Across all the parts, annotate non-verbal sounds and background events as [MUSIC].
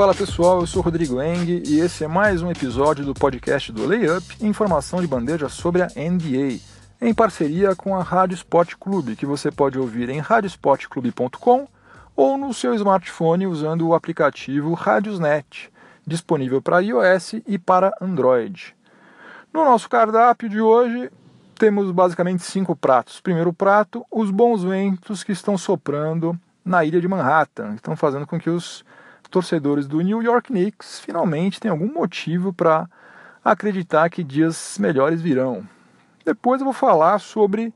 Fala pessoal, eu sou Rodrigo Eng e esse é mais um episódio do podcast do Layup, informação de bandeja sobre a NBA, em parceria com a Rádio Sport Clube, que você pode ouvir em radiosportclube.com ou no seu smartphone usando o aplicativo Radiosnet, disponível para iOS e para Android. No nosso cardápio de hoje, temos basicamente cinco pratos. Primeiro prato, os bons ventos que estão soprando na ilha de Manhattan, estão fazendo com que os torcedores do New York Knicks finalmente tenham algum motivo para acreditar que dias melhores virão. Depois eu vou falar sobre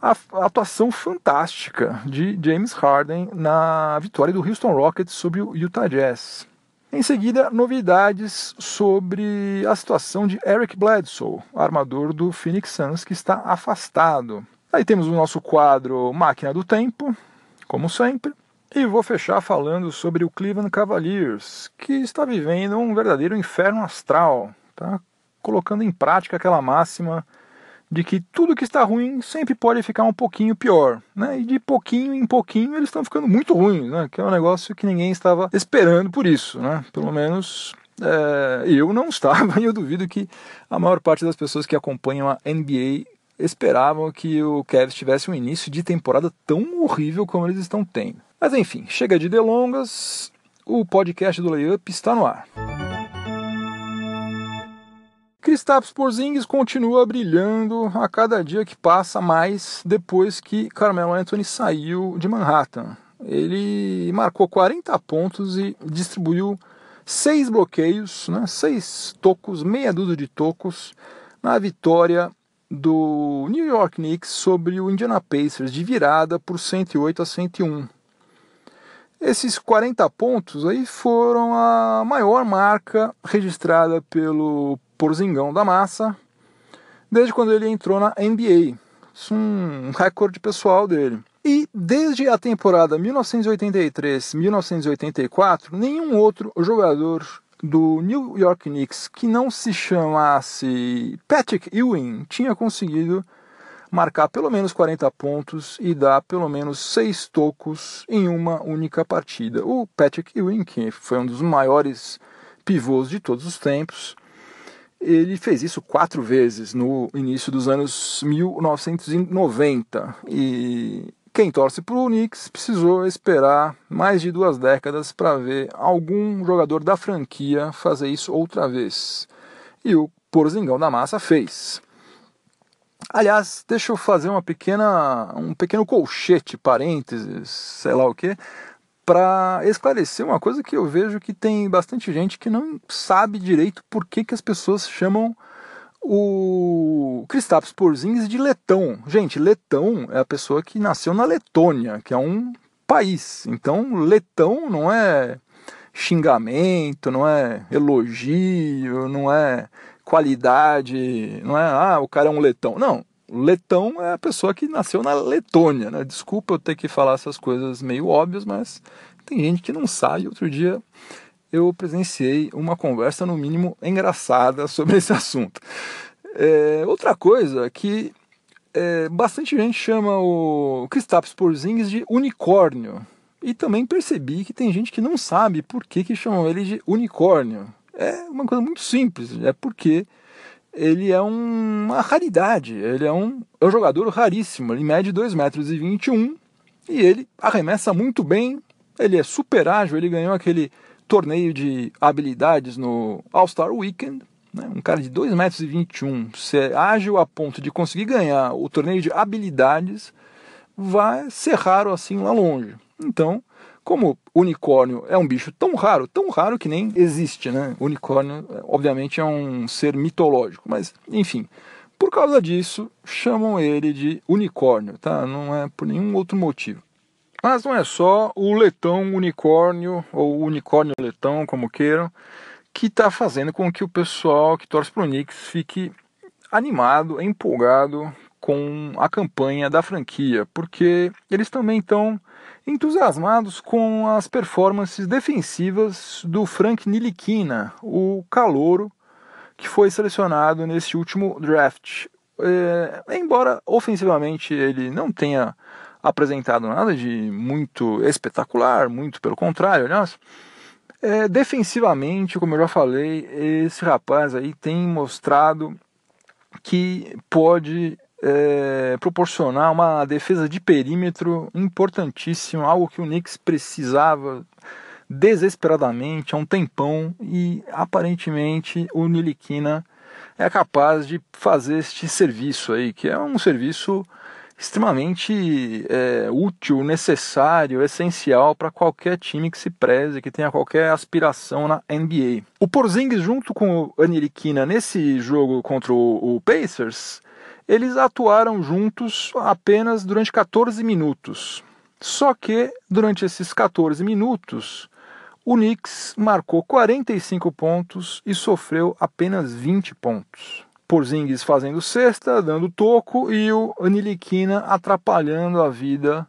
a atuação fantástica de James Harden na vitória do Houston Rockets sobre o Utah Jazz. Em seguida, novidades sobre a situação de Eric Bledsoe, armador do Phoenix Suns, que está afastado. Aí temos o nosso quadro Máquina do Tempo, como sempre. E vou fechar falando sobre o Cleveland Cavaliers, que está vivendo um verdadeiro inferno astral, tá? colocando em prática aquela máxima de que tudo que está ruim sempre pode ficar um pouquinho pior, né? E de pouquinho em pouquinho eles estão ficando muito ruins, né? Que é um negócio que ninguém estava esperando por isso, né? Pelo menos é, eu não [LAUGHS] estava e eu duvido que a maior parte das pessoas que acompanham a NBA esperavam que o Cavs tivesse um início de temporada tão horrível como eles estão tendo. Mas enfim, chega de delongas, o podcast do Layup está no ar. Kristaps Porzingis continua brilhando a cada dia que passa mais depois que Carmelo Anthony saiu de Manhattan. Ele marcou 40 pontos e distribuiu seis bloqueios, né, seis tocos, meia dúzia de tocos na vitória do New York Knicks sobre o Indiana Pacers de virada por 108 a 101. Esses 40 pontos aí foram a maior marca registrada pelo Porzingão da Massa, desde quando ele entrou na NBA. Isso é um recorde pessoal dele. E desde a temporada 1983-1984, nenhum outro jogador do New York Knicks que não se chamasse Patrick Ewing tinha conseguido marcar pelo menos 40 pontos e dar pelo menos 6 tocos em uma única partida. O Patrick Ewing, que foi um dos maiores pivôs de todos os tempos, ele fez isso quatro vezes no início dos anos 1990 e quem torce para o Knicks precisou esperar mais de duas décadas para ver algum jogador da franquia fazer isso outra vez. E o Porzingão da Massa fez. Aliás, deixa eu fazer uma pequena, um pequeno colchete, parênteses, sei lá o que, para esclarecer uma coisa que eu vejo que tem bastante gente que não sabe direito por que, que as pessoas chamam o Kristaps Porzingis de letão. Gente, letão é a pessoa que nasceu na Letônia, que é um país. Então, letão não é xingamento, não é elogio, não é qualidade, não é, ah, o cara é um letão. Não, letão é a pessoa que nasceu na Letônia, né? Desculpa eu ter que falar essas coisas meio óbvias, mas tem gente que não sabe. Outro dia eu presenciei uma conversa, no mínimo, engraçada sobre [LAUGHS] esse assunto. É, outra coisa que é, bastante gente chama o Kristaps Porzingis de unicórnio. E também percebi que tem gente que não sabe por que, que chamam ele de unicórnio. É uma coisa muito simples, é porque ele é um, uma raridade, ele é um, é um jogador raríssimo, ele mede 2,21 metros e, e ele arremessa muito bem, ele é super ágil, ele ganhou aquele torneio de habilidades no All-Star Weekend, né? um cara de 2,21 metros e ser ágil a ponto de conseguir ganhar o torneio de habilidades, vai ser raro assim lá longe. Então, como unicórnio é um bicho tão raro, tão raro que nem existe, né? Unicórnio, obviamente, é um ser mitológico, mas enfim. Por causa disso, chamam ele de unicórnio, tá? Não é por nenhum outro motivo. Mas não é só o letão unicórnio, ou unicórnio letão, como queiram, que está fazendo com que o pessoal que torce para o Knicks fique animado, empolgado com a campanha da franquia, porque eles também estão entusiasmados com as performances defensivas do Frank Nilikina, o calouro que foi selecionado nesse último draft. É, embora ofensivamente ele não tenha apresentado nada de muito espetacular, muito pelo contrário, aliás, É, defensivamente, como eu já falei, esse rapaz aí tem mostrado que pode é, proporcionar uma defesa de perímetro importantíssima, algo que o Knicks precisava desesperadamente há um tempão e aparentemente o Niliquina é capaz de fazer este serviço aí, que é um serviço extremamente é, útil, necessário, essencial para qualquer time que se preze, que tenha qualquer aspiração na NBA. O Porzingis junto com o Aniliquina nesse jogo contra o, o Pacers, eles atuaram juntos apenas durante 14 minutos. Só que durante esses 14 minutos, o Knicks marcou 45 pontos e sofreu apenas 20 pontos. Porzingis fazendo cesta, dando toco e o Aniliquina atrapalhando a vida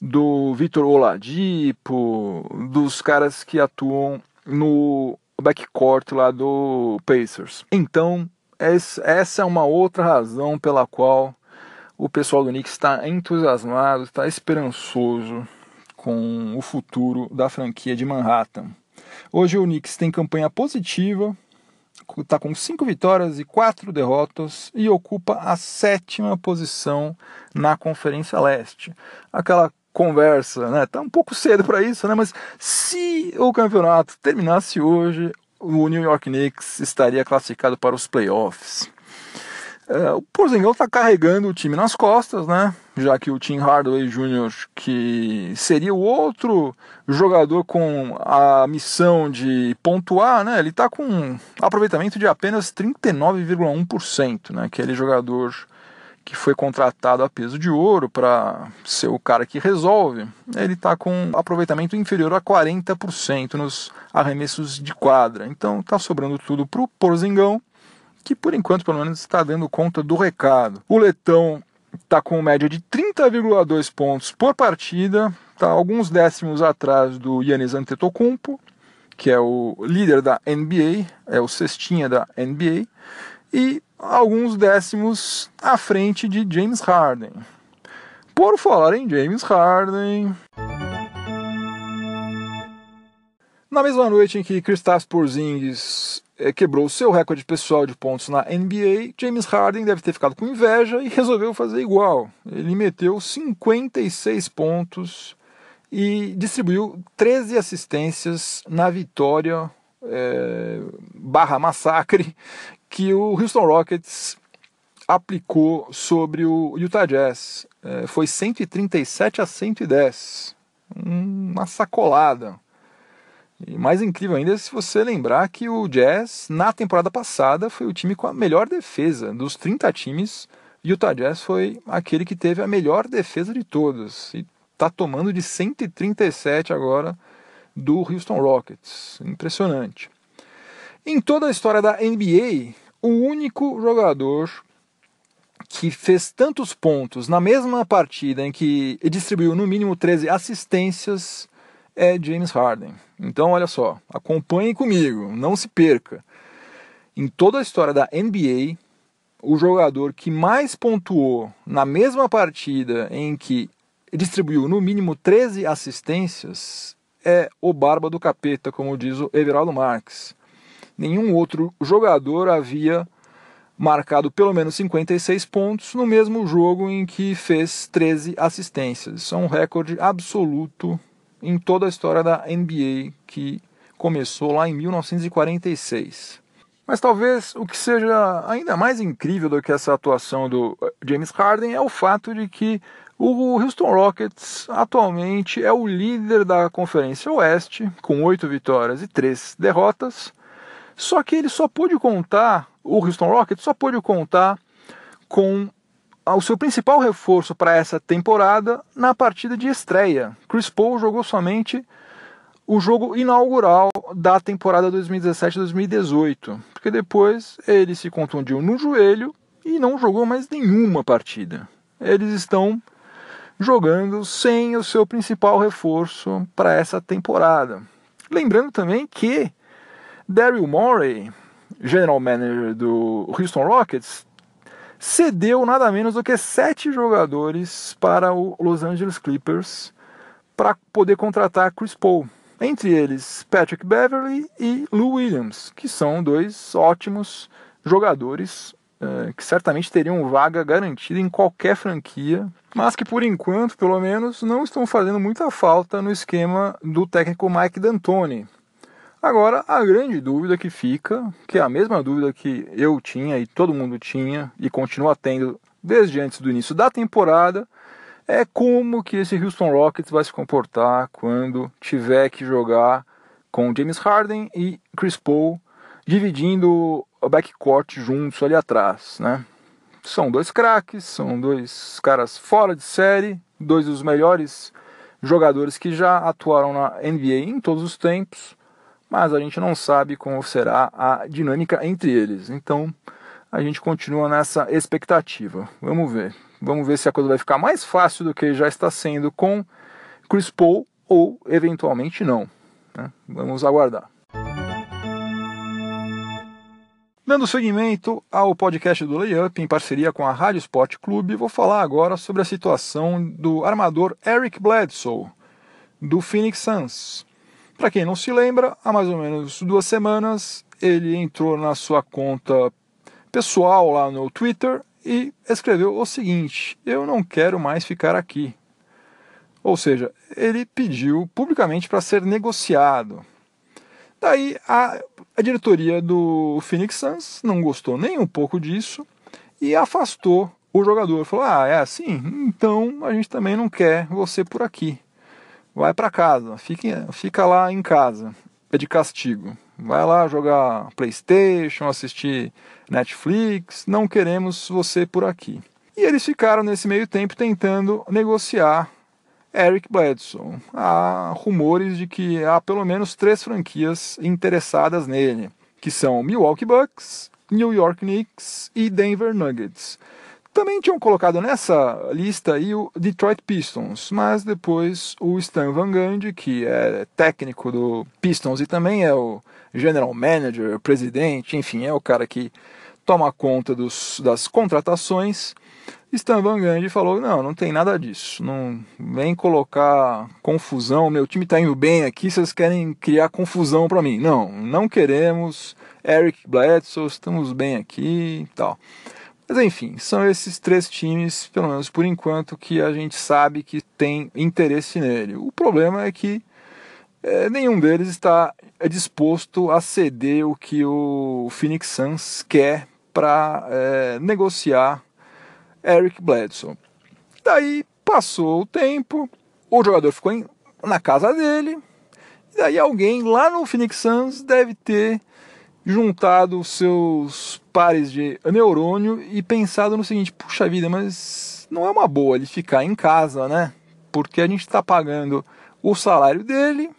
do Vitor Oladipo, dos caras que atuam no backcourt lá do Pacers. Então, essa é uma outra razão pela qual o pessoal do Knicks está entusiasmado, está esperançoso com o futuro da franquia de Manhattan. Hoje o Knicks tem campanha positiva, está com cinco vitórias e quatro derrotas e ocupa a sétima posição na Conferência Leste. Aquela conversa, né? Tá um pouco cedo para isso, né? Mas se o campeonato terminasse hoje, o New York Knicks estaria classificado para os playoffs. É, o Porzingão está carregando o time nas costas, né? Já que o Tim Hardaway Jr., que seria o outro jogador com a missão de pontuar, né? Ele está com um aproveitamento de apenas 39,1%, né? Aquele jogador que foi contratado a peso de ouro para ser o cara que resolve, ele está com um aproveitamento inferior a 40% nos arremessos de quadra. Então está sobrando tudo para o Porzingão, que por enquanto pelo menos está dando conta do recado. O Letão está com média de 30,2 pontos por partida, está alguns décimos atrás do Yannis Antetokounmpo, que é o líder da NBA, é o cestinha da NBA, e alguns décimos à frente de James Harden. Por falar em James Harden. Na mesma noite em que Kristaps Porzingis eh, quebrou seu recorde pessoal de pontos na NBA, James Harden deve ter ficado com inveja e resolveu fazer igual. Ele meteu 56 pontos e distribuiu 13 assistências na vitória é, barra massacre que o Houston Rockets aplicou sobre o Utah Jazz. É, foi 137 a 110. Uma sacolada. E mais incrível ainda é se você lembrar que o Jazz, na temporada passada, foi o time com a melhor defesa. Dos 30 times, Utah Jazz foi aquele que teve a melhor defesa de todos. E está tomando de 137 agora do Houston Rockets. Impressionante. Em toda a história da NBA, o único jogador que fez tantos pontos na mesma partida em que distribuiu no mínimo 13 assistências é James Harden. Então, olha só, acompanhe comigo, não se perca. Em toda a história da NBA, o jogador que mais pontuou na mesma partida em que distribuiu no mínimo 13 assistências é o Barba do Capeta, como diz o Everaldo Marques nenhum outro jogador havia marcado pelo menos 56 pontos no mesmo jogo em que fez 13 assistências. Isso é um recorde absoluto em toda a história da NBA que começou lá em 1946. Mas talvez o que seja ainda mais incrível do que essa atuação do eh, James Harden é o fato de que o Houston Rockets atualmente é o líder da Conferência Oeste, com oito vitórias e três derrotas, só que ele só pôde contar, o Houston Rockets só pôde contar com o seu principal reforço para essa temporada na partida de estreia. Chris Paul jogou somente o jogo inaugural da temporada 2017-2018, porque depois ele se contundiu no joelho e não jogou mais nenhuma partida. Eles estão jogando sem o seu principal reforço para essa temporada. Lembrando também que Daryl Morey, general manager do Houston Rockets, cedeu nada menos do que sete jogadores para o Los Angeles Clippers para poder contratar Chris Paul. Entre eles Patrick Beverly e Lou Williams, que são dois ótimos jogadores é, que certamente teriam vaga garantida em qualquer franquia, mas que por enquanto, pelo menos, não estão fazendo muita falta no esquema do técnico Mike D'Antoni. Agora, a grande dúvida que fica, que é a mesma dúvida que eu tinha e todo mundo tinha e continua tendo desde antes do início da temporada, é como que esse Houston Rockets vai se comportar quando tiver que jogar com James Harden e Chris Paul dividindo o backcourt juntos ali atrás, né? São dois craques, são dois caras fora de série, dois dos melhores jogadores que já atuaram na NBA em todos os tempos, mas a gente não sabe como será a dinâmica entre eles. Então a gente continua nessa expectativa. Vamos ver. Vamos ver se a coisa vai ficar mais fácil do que já está sendo com Chris Paul ou eventualmente não. Né? Vamos aguardar. Dando seguimento ao podcast do Layup em parceria com a Rádio Sport Clube, vou falar agora sobre a situação do armador Eric Bledsoe, do Phoenix Suns. Para quem não se lembra, há mais ou menos duas semanas ele entrou na sua conta pessoal lá no Twitter e escreveu o seguinte: Eu não quero mais ficar aqui. Ou seja, ele pediu publicamente para ser negociado. Daí a, a diretoria do Phoenix Suns não gostou nem um pouco disso e afastou o jogador. Falou: Ah, é assim? Então a gente também não quer você por aqui. Vai para casa, fica, fica lá em casa. É de castigo. Vai lá jogar PlayStation, assistir Netflix. Não queremos você por aqui. E eles ficaram nesse meio tempo tentando negociar Eric Bledsoe. Há rumores de que há pelo menos três franquias interessadas nele, que são Milwaukee Bucks, New York Knicks e Denver Nuggets. Também tinham colocado nessa lista aí o Detroit Pistons, mas depois o Stan Van Gundy, que é técnico do Pistons e também é o general manager, presidente, enfim, é o cara que toma conta dos, das contratações, Stan Van Gundy falou: não, não tem nada disso. Não vem colocar confusão. Meu time está indo bem aqui, vocês querem criar confusão para mim. Não, não queremos. Eric Bledsoe, estamos bem aqui tal. Mas enfim, são esses três times, pelo menos por enquanto, que a gente sabe que tem interesse nele. O problema é que é, nenhum deles está disposto a ceder o que o Phoenix Suns quer para é, negociar Eric Bledsoe. Daí passou o tempo, o jogador ficou em, na casa dele, e daí alguém lá no Phoenix Suns deve ter juntado seus pares de neurônio e pensado no seguinte: puxa vida, mas não é uma boa ele ficar em casa, né? Porque a gente está pagando o salário dele,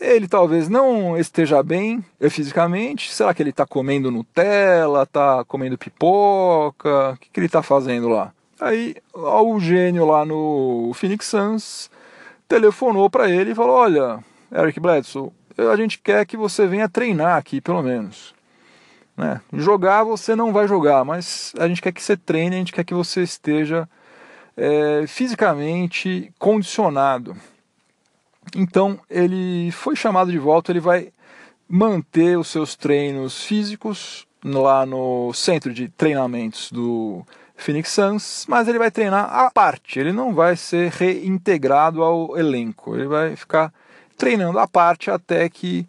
ele talvez não esteja bem fisicamente. Será que ele está comendo Nutella, está comendo pipoca? O que, que ele está fazendo lá? Aí o gênio lá no Phoenix Suns telefonou para ele e falou: Olha, Eric Bledsoe, a gente quer que você venha treinar aqui, pelo menos. Né? Jogar você não vai jogar, mas a gente quer que você treine, a gente quer que você esteja é, fisicamente condicionado. Então ele foi chamado de volta, ele vai manter os seus treinos físicos lá no centro de treinamentos do Phoenix Suns, mas ele vai treinar à parte, ele não vai ser reintegrado ao elenco, ele vai ficar treinando à parte até que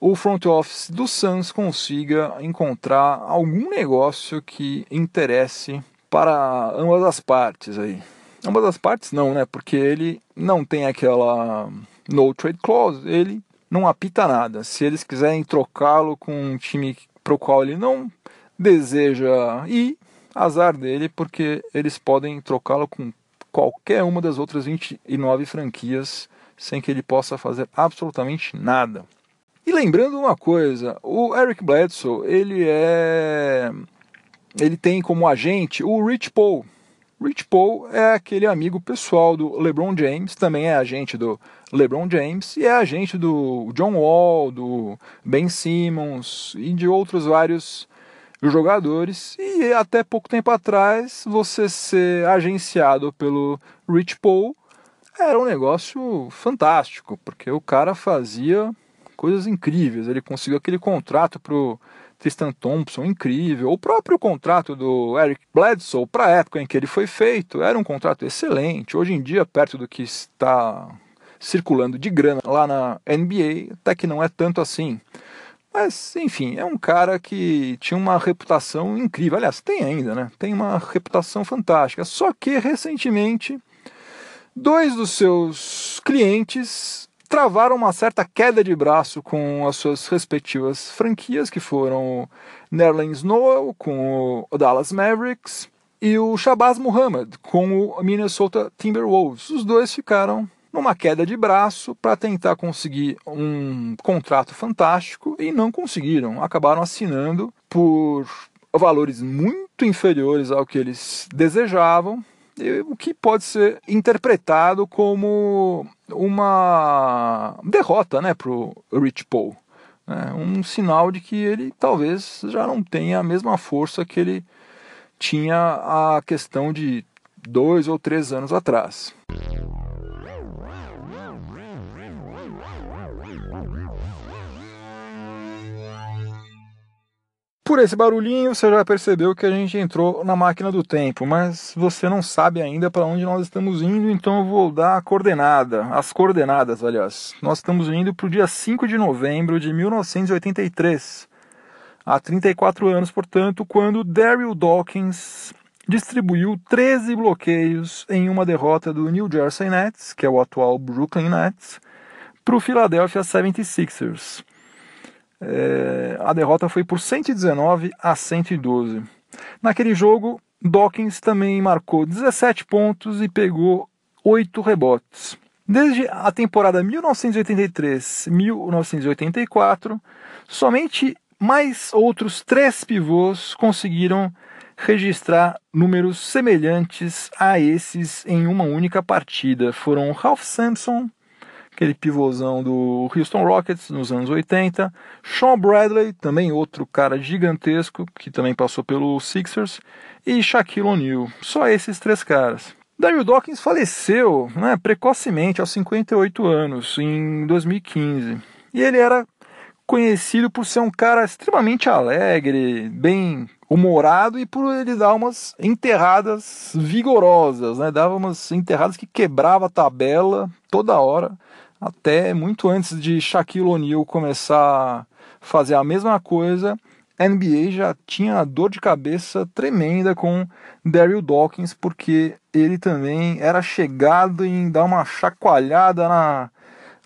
o front office do Suns consiga encontrar algum negócio que interesse para ambas as partes aí. Ambas as partes não, né? Porque ele não tem aquela no trade clause, ele não apita nada. Se eles quiserem trocá-lo com um time para o qual ele não deseja ir, azar dele, porque eles podem trocá-lo com qualquer uma das outras 29 franquias sem que ele possa fazer absolutamente nada. E lembrando uma coisa, o Eric Bledsoe, ele é ele tem como agente o Rich Paul. Rich Paul é aquele amigo pessoal do LeBron James, também é agente do LeBron James e é agente do John Wall, do Ben Simmons e de outros vários jogadores. E até pouco tempo atrás, você ser agenciado pelo Rich Paul era um negócio fantástico, porque o cara fazia coisas incríveis. Ele conseguiu aquele contrato pro Tristan Thompson, incrível. O próprio contrato do Eric Bledsoe, para a época em que ele foi feito, era um contrato excelente. Hoje em dia, perto do que está circulando de grana lá na NBA, até que não é tanto assim. Mas, enfim, é um cara que tinha uma reputação incrível. Aliás, tem ainda, né? Tem uma reputação fantástica. Só que, recentemente, dois dos seus clientes travaram uma certa queda de braço com as suas respectivas franquias, que foram Nerlens Noel com o Dallas Mavericks e o Shabazz Muhammad com o Minnesota Timberwolves. Os dois ficaram numa queda de braço para tentar conseguir um contrato fantástico e não conseguiram. Acabaram assinando por valores muito inferiores ao que eles desejavam o que pode ser interpretado como uma derrota né, para o Rich Paul. Né, um sinal de que ele talvez já não tenha a mesma força que ele tinha a questão de dois ou três anos atrás. Por esse barulhinho, você já percebeu que a gente entrou na máquina do tempo, mas você não sabe ainda para onde nós estamos indo, então eu vou dar a coordenada, as coordenadas, aliás. Nós estamos indo para o dia 5 de novembro de 1983, há 34 anos, portanto, quando Daryl Dawkins distribuiu 13 bloqueios em uma derrota do New Jersey Nets, que é o atual Brooklyn Nets, para o Philadelphia 76ers. É, a derrota foi por 119 a 112. Naquele jogo, Dawkins também marcou 17 pontos e pegou 8 rebotes. Desde a temporada 1983-1984, somente mais outros três pivôs conseguiram registrar números semelhantes a esses em uma única partida. Foram Ralph Sampson, aquele pivôzão do Houston Rockets nos anos 80, Sean Bradley, também outro cara gigantesco que também passou pelo Sixers, e Shaquille O'Neal. Só esses três caras. Daryl Dawkins faleceu né, precocemente, aos 58 anos, em 2015. E ele era conhecido por ser um cara extremamente alegre, bem humorado e por ele dar umas enterradas vigorosas, né? Dava umas enterradas que quebrava a tabela toda hora até muito antes de Shaquille O'Neal começar a fazer a mesma coisa, a NBA já tinha dor de cabeça tremenda com Daryl Dawkins, porque ele também era chegado em dar uma chacoalhada na,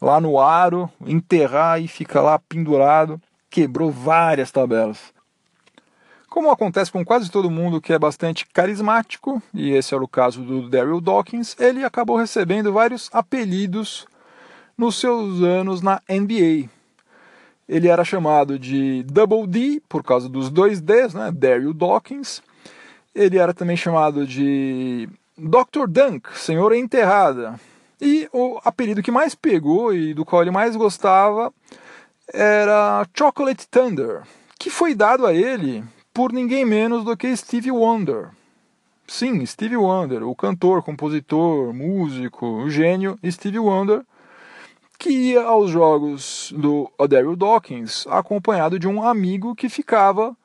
lá no aro, enterrar e ficar lá pendurado. Quebrou várias tabelas. Como acontece com quase todo mundo que é bastante carismático, e esse era o caso do Daryl Dawkins, ele acabou recebendo vários apelidos nos seus anos na NBA. Ele era chamado de Double D por causa dos dois Ds, né? Daryl Dawkins. Ele era também chamado de Dr. Dunk, Senhor Enterrada. E o apelido que mais pegou e do qual ele mais gostava era Chocolate Thunder, que foi dado a ele por ninguém menos do que Stevie Wonder. Sim, Stevie Wonder, o cantor, compositor, músico, o gênio Stevie Wonder, que ia aos jogos do Daryl Dawkins acompanhado de um amigo que ficava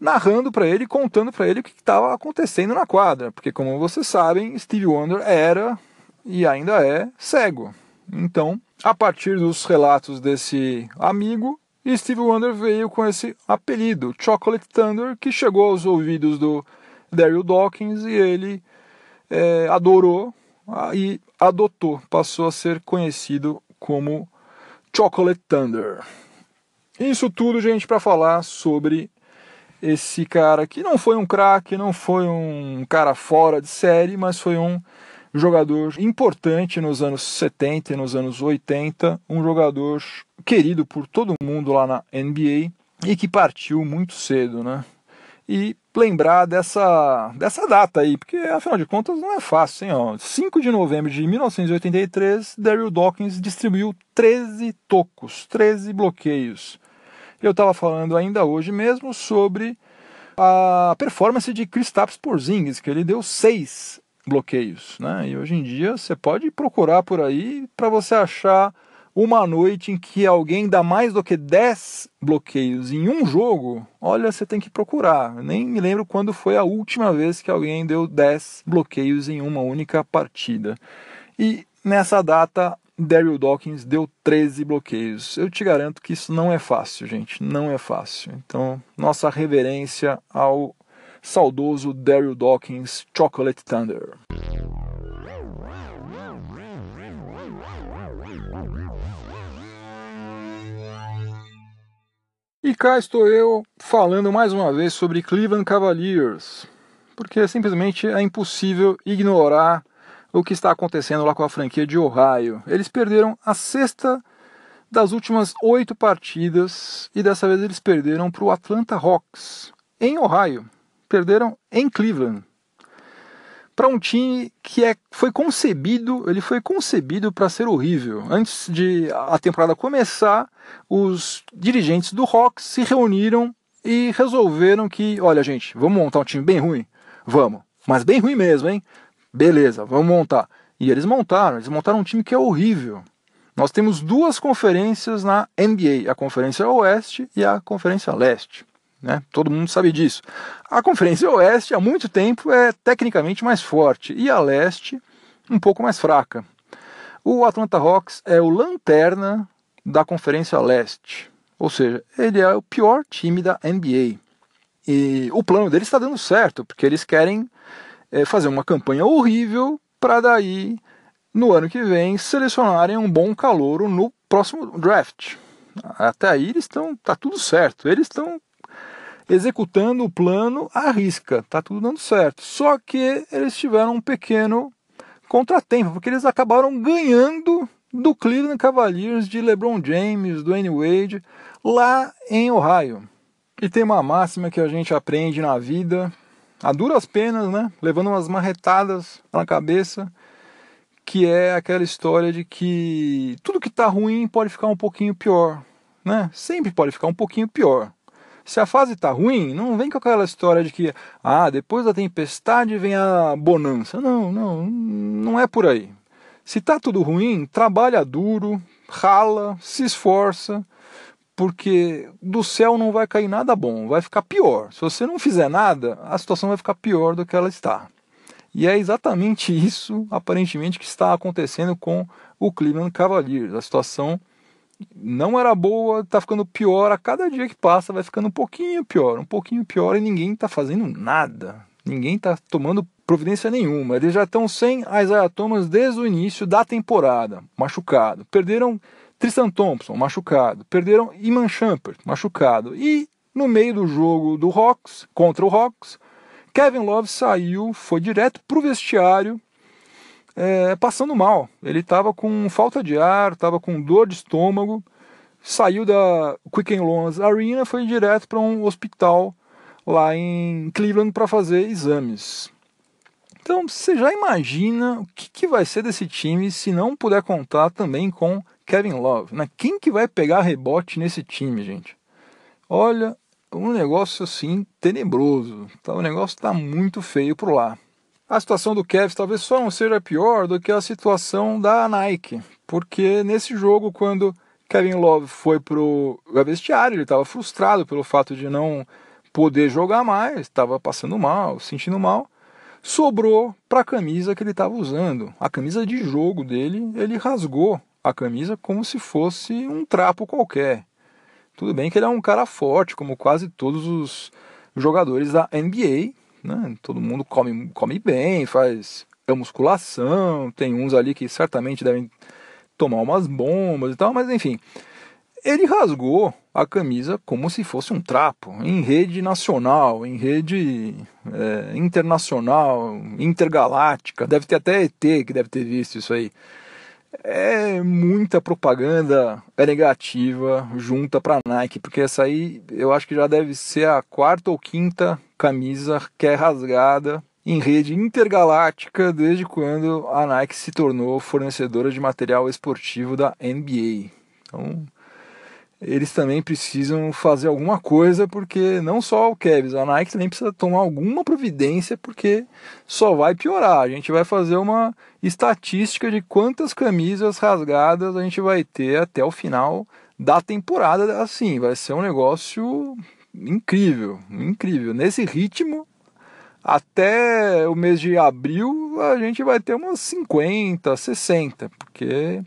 narrando para ele, contando para ele o que estava acontecendo na quadra, porque como vocês sabem, Steve Wonder era e ainda é cego. Então, a partir dos relatos desse amigo, Steve Wonder veio com esse apelido, Chocolate Thunder, que chegou aos ouvidos do Daryl Dawkins e ele é, adorou e adotou, passou a ser conhecido como Chocolate Thunder. Isso tudo, gente, para falar sobre esse cara que não foi um craque, não foi um cara fora de série, mas foi um jogador importante nos anos 70 e nos anos 80, um jogador querido por todo mundo lá na NBA e que partiu muito cedo, né? E lembrar dessa, dessa data aí, porque afinal de contas não é fácil, hein? Ó. 5 de novembro de 1983, Daryl Dawkins distribuiu 13 tocos, 13 bloqueios. Eu estava falando ainda hoje mesmo sobre a performance de Kristaps Porzingis, que ele deu 6 bloqueios, né? E hoje em dia você pode procurar por aí para você achar uma noite em que alguém dá mais do que 10 bloqueios em um jogo, olha, você tem que procurar. Nem me lembro quando foi a última vez que alguém deu 10 bloqueios em uma única partida. E nessa data, Daryl Dawkins deu 13 bloqueios. Eu te garanto que isso não é fácil, gente. Não é fácil. Então, nossa reverência ao saudoso Daryl Dawkins Chocolate Thunder. E cá estou eu falando mais uma vez sobre Cleveland Cavaliers, porque simplesmente é impossível ignorar o que está acontecendo lá com a franquia de Ohio. Eles perderam a sexta das últimas oito partidas e dessa vez eles perderam para o Atlanta Hawks em Ohio. Perderam em Cleveland para um time que é, foi concebido, ele foi concebido para ser horrível. Antes de a temporada começar, os dirigentes do Hawks se reuniram e resolveram que, olha gente, vamos montar um time bem ruim? Vamos, mas bem ruim mesmo, hein? Beleza, vamos montar. E eles montaram, eles montaram um time que é horrível. Nós temos duas conferências na NBA, a Conferência Oeste e a Conferência Leste. Né? Todo mundo sabe disso. A Conferência Oeste, há muito tempo, é tecnicamente mais forte e a Leste um pouco mais fraca. O Atlanta Hawks é o lanterna da Conferência Leste, ou seja, ele é o pior time da NBA. E o plano deles está dando certo, porque eles querem é, fazer uma campanha horrível para daí, no ano que vem, selecionarem um bom calouro no próximo draft. Até aí eles estão, tá tudo certo. Eles estão executando o plano à risca, tá tudo dando certo. Só que eles tiveram um pequeno contratempo, porque eles acabaram ganhando do Cleveland Cavaliers de LeBron James, do Dwayne Wade, lá em Ohio. E tem uma máxima que a gente aprende na vida, a duras penas, né? Levando umas marretadas na cabeça, que é aquela história de que tudo que tá ruim pode ficar um pouquinho pior, né? Sempre pode ficar um pouquinho pior. Se a fase tá ruim, não vem com aquela história de que, ah, depois da tempestade vem a bonança. Não, não, não é por aí. Se tá tudo ruim, trabalha duro, rala, se esforça, porque do céu não vai cair nada bom, vai ficar pior. Se você não fizer nada, a situação vai ficar pior do que ela está. E é exatamente isso, aparentemente, que está acontecendo com o Cleveland Cavaliers. A situação não era boa, tá ficando pior. A cada dia que passa vai ficando um pouquinho pior, um pouquinho pior e ninguém tá fazendo nada. Ninguém tá tomando providência nenhuma. Eles já estão sem Isaiah Thomas desde o início da temporada, machucado. Perderam Tristan Thompson, machucado. Perderam Iman Shumpert, machucado. E no meio do jogo do Hawks, contra o Hawks, Kevin Love saiu, foi direto pro vestiário é, passando mal. Ele estava com falta de ar, estava com dor de estômago, saiu da Quicken Loans Arena, foi direto para um hospital lá em Cleveland para fazer exames. Então você já imagina o que, que, vai ser desse time se não puder contar também com Kevin Love. Né? Quem que vai pegar rebote nesse time, gente? Olha, um negócio assim tenebroso. Tá? O negócio está muito feio por lá a situação do Kevs talvez só não seja pior do que a situação da Nike, porque nesse jogo, quando Kevin Love foi pro vestiário, ele estava frustrado pelo fato de não poder jogar mais, estava passando mal, sentindo mal, sobrou para a camisa que ele estava usando, a camisa de jogo dele, ele rasgou a camisa como se fosse um trapo qualquer. Tudo bem que ele é um cara forte, como quase todos os jogadores da NBA, né? Todo mundo come, come bem, faz musculação, tem uns ali que certamente devem tomar umas bombas e tal, mas enfim. Ele rasgou a camisa como se fosse um trapo, em rede nacional, em rede é, internacional, intergaláctica. Deve ter até ET que deve ter visto isso aí é muita propaganda negativa junta para Nike, porque essa aí eu acho que já deve ser a quarta ou quinta camisa que é rasgada em rede intergaláctica desde quando a Nike se tornou fornecedora de material esportivo da NBA. Então, eles também precisam fazer alguma coisa, porque não só o Kevs, a Nike também precisa tomar alguma providência, porque só vai piorar. A gente vai fazer uma estatística de quantas camisas rasgadas a gente vai ter até o final da temporada. Assim, vai ser um negócio incrível, incrível. Nesse ritmo, até o mês de abril, a gente vai ter umas 50, 60, porque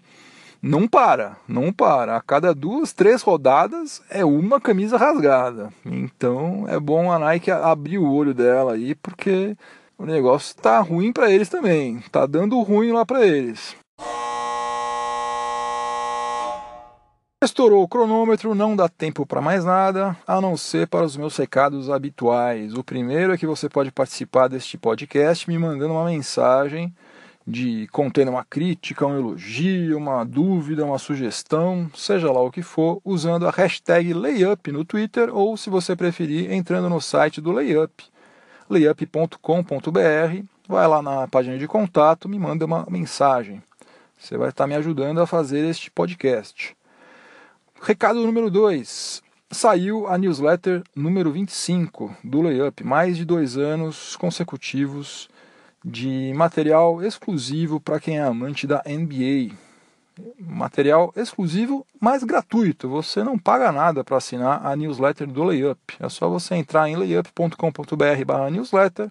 não para, não para. A cada duas, três rodadas é uma camisa rasgada. Então é bom a Nike abrir o olho dela aí, porque o negócio tá ruim para eles também. Tá dando ruim lá para eles. Estourou o cronômetro, não dá tempo para mais nada, a não ser para os meus recados habituais. O primeiro é que você pode participar deste podcast me mandando uma mensagem de contendo uma crítica, um elogio, uma dúvida, uma sugestão, seja lá o que for, usando a hashtag Layup no Twitter ou, se você preferir, entrando no site do Layup, layup.com.br, vai lá na página de contato, me manda uma mensagem. Você vai estar me ajudando a fazer este podcast. Recado número 2. Saiu a newsletter número 25 do Layup, mais de dois anos consecutivos de material exclusivo para quem é amante da NBA. Material exclusivo, mas gratuito. Você não paga nada para assinar a newsletter do Layup. É só você entrar em layup.com.br/newsletter,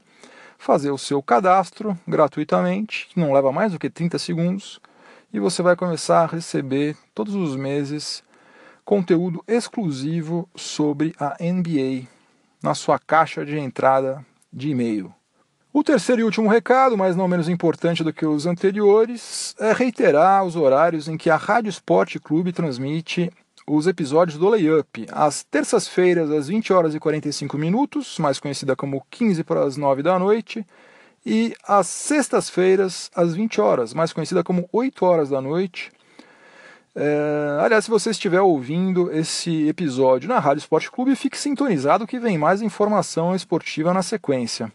fazer o seu cadastro gratuitamente, que não leva mais do que 30 segundos, e você vai começar a receber todos os meses conteúdo exclusivo sobre a NBA na sua caixa de entrada de e-mail. O terceiro e último recado, mas não menos importante do que os anteriores, é reiterar os horários em que a Rádio Esporte Clube transmite os episódios do Layup. Às terças-feiras, às 20 horas e 45 minutos, mais conhecida como 15 para as 9 da noite, e às sextas-feiras, às 20 horas, mais conhecida como 8 horas da noite. É... aliás, se você estiver ouvindo esse episódio na Rádio Esporte Clube, fique sintonizado que vem mais informação esportiva na sequência.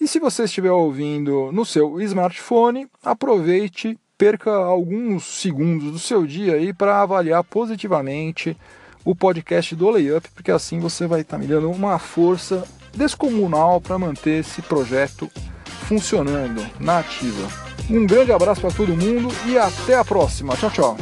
E se você estiver ouvindo no seu smartphone, aproveite, perca alguns segundos do seu dia aí para avaliar positivamente o podcast do Layup, porque assim você vai estar tá me dando uma força descomunal para manter esse projeto funcionando na ativa. Um grande abraço para todo mundo e até a próxima. Tchau, tchau.